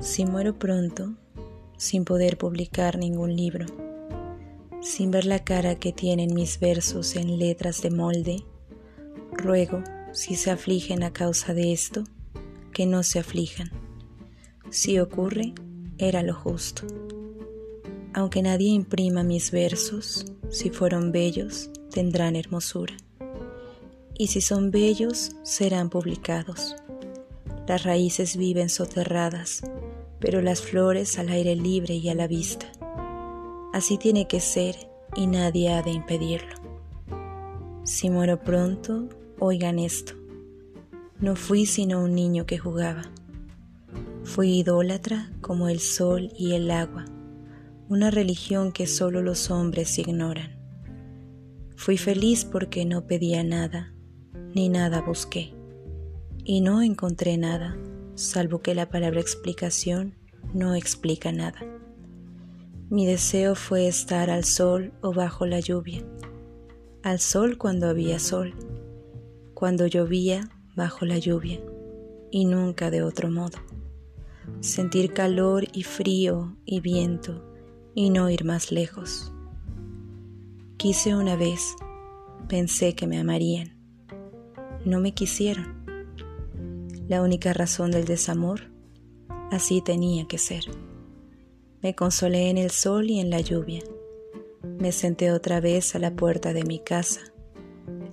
Si muero pronto, sin poder publicar ningún libro, sin ver la cara que tienen mis versos en letras de molde, ruego, si se afligen a causa de esto, que no se aflijan. Si ocurre, era lo justo. Aunque nadie imprima mis versos, si fueron bellos, tendrán hermosura. Y si son bellos, serán publicados. Las raíces viven soterradas, pero las flores al aire libre y a la vista. Así tiene que ser y nadie ha de impedirlo. Si muero pronto, oigan esto. No fui sino un niño que jugaba. Fui idólatra como el sol y el agua, una religión que solo los hombres ignoran. Fui feliz porque no pedía nada, ni nada busqué, y no encontré nada salvo que la palabra explicación no explica nada. Mi deseo fue estar al sol o bajo la lluvia, al sol cuando había sol, cuando llovía bajo la lluvia, y nunca de otro modo. Sentir calor y frío y viento y no ir más lejos. Quise una vez, pensé que me amarían, no me quisieron la única razón del desamor. Así tenía que ser. Me consolé en el sol y en la lluvia. Me senté otra vez a la puerta de mi casa.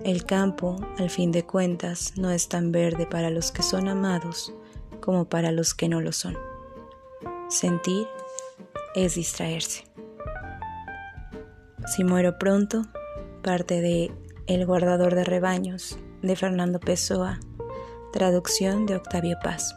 El campo, al fin de cuentas, no es tan verde para los que son amados como para los que no lo son. Sentir es distraerse. Si muero pronto, parte de El guardador de rebaños de Fernando Pessoa Traducción de Octavio Paz.